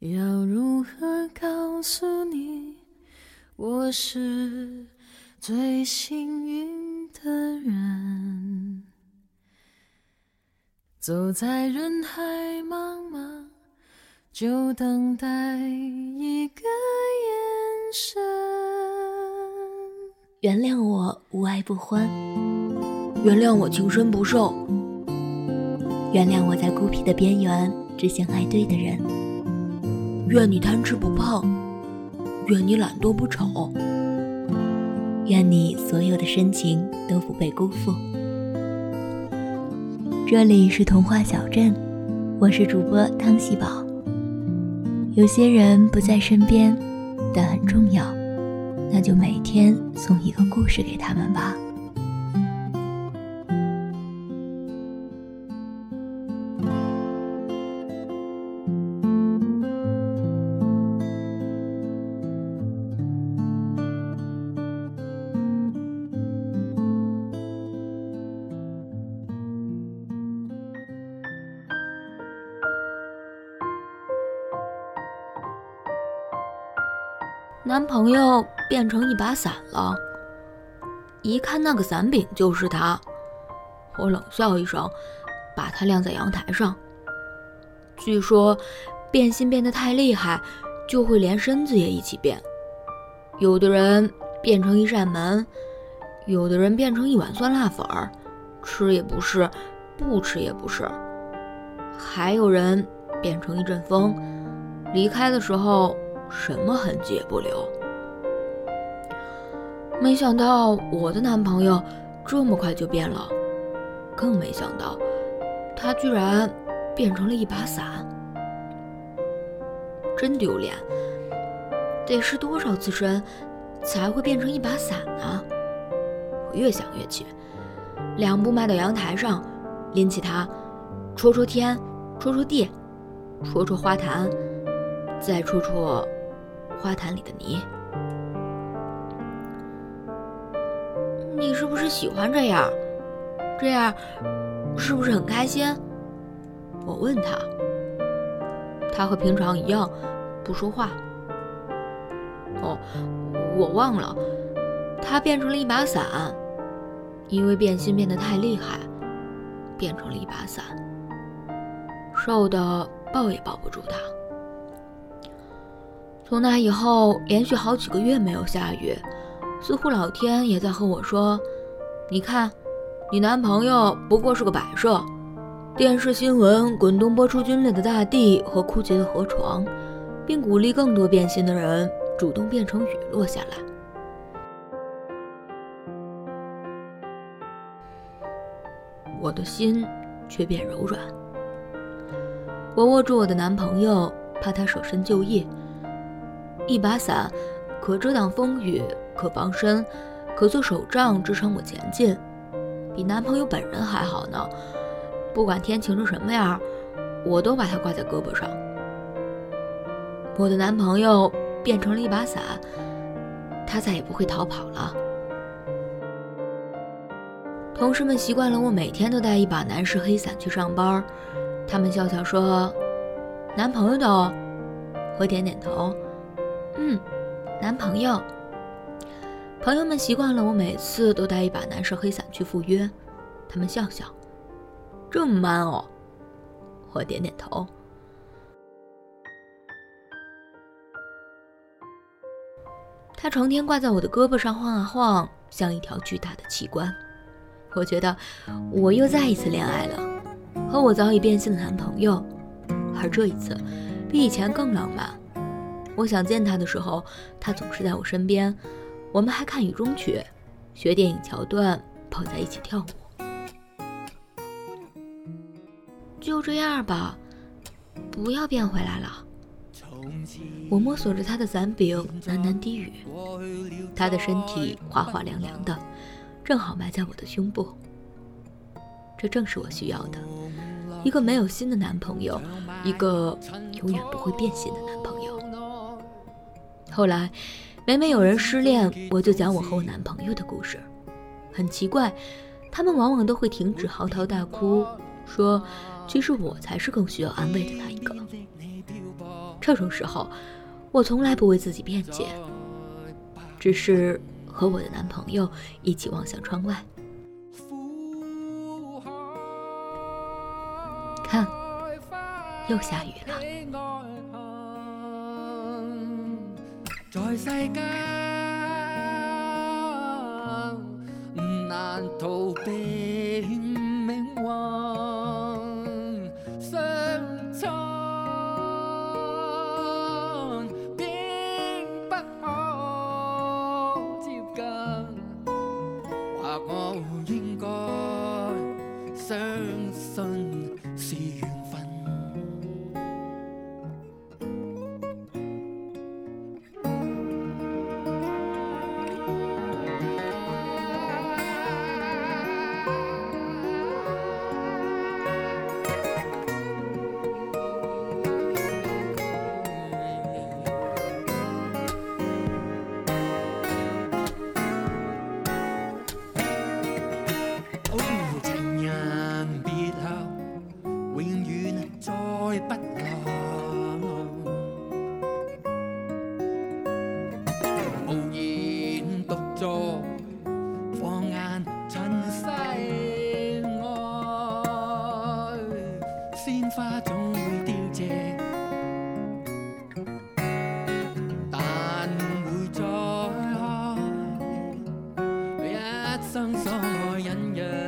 要如何告诉你，我是最幸运的人？走在人海茫茫，就等待一个眼神。原谅我无爱不欢，原谅我情深不寿，原谅我在孤僻的边缘只想爱对的人。愿你贪吃不胖，愿你懒惰不丑，愿你所有的深情都不被辜负。这里是童话小镇，我是主播汤喜宝。有些人不在身边，但很重要。那就每天送一个故事给他们吧。男朋友变成一把伞了，一看那个伞柄就是他。我冷笑一声，把它晾在阳台上。据说变心变得太厉害，就会连身子也一起变。有的人变成一扇门，有的人变成一碗酸辣粉儿，吃也不是，不吃也不是。还有人变成一阵风，离开的时候。什么痕迹也不留。没想到我的男朋友这么快就变了，更没想到他居然变成了一把伞，真丢脸！得失多少次身才会变成一把伞呢？我越想越气，两步迈到阳台上，拎起它，戳戳天，戳戳地，戳戳花坛，再戳戳。花坛里的泥，你是不是喜欢这样？这样是不是很开心？我问他，他和平常一样不说话。哦，我忘了，他变成了一把伞，因为变心变得太厉害，变成了一把伞，瘦的抱也抱不住他。从那以后，连续好几个月没有下雨，似乎老天也在和我说：“你看，你男朋友不过是个摆设。”电视新闻滚动播出皲裂的大地和枯竭的河床，并鼓励更多变心的人主动变成雨落下来。我的心却变柔软。我握住我的男朋友，怕他舍身救义。一把伞，可遮挡风雨，可防身，可做手杖支撑我前进，比男朋友本人还好呢。不管天晴成什么样，我都把它挂在胳膊上。我的男朋友变成了一把伞，他再也不会逃跑了。同事们习惯了我每天都带一把男士黑伞去上班，他们笑笑说：“男朋友的。”我点点头。嗯，男朋友。朋友们习惯了我每次都带一把男士黑伞去赴约，他们笑笑，这么 man 哦。我点点头。他成天挂在我的胳膊上晃啊晃，像一条巨大的器官。我觉得我又再一次恋爱了，和我早已变心的男朋友，而这一次比以前更浪漫。我想见他的时候，他总是在我身边。我们还看雨中曲，学电影桥段，抱在一起跳舞。就这样吧，不要变回来了。我摸索着他的伞柄，喃喃低语。他的身体滑滑凉凉的，正好埋在我的胸部。这正是我需要的，一个没有心的男朋友，一个永远不会变心的男朋友。后来每每有人失恋我就讲我和我男朋友的故事。很奇怪他们往往都会停止嚎啕大哭说其实我才是更需要安慰的那一个。这种时候我从来不为自己辩解只是和我的男朋友一起望向窗外。看又下雨了。在世间难逃避。将所爱隐约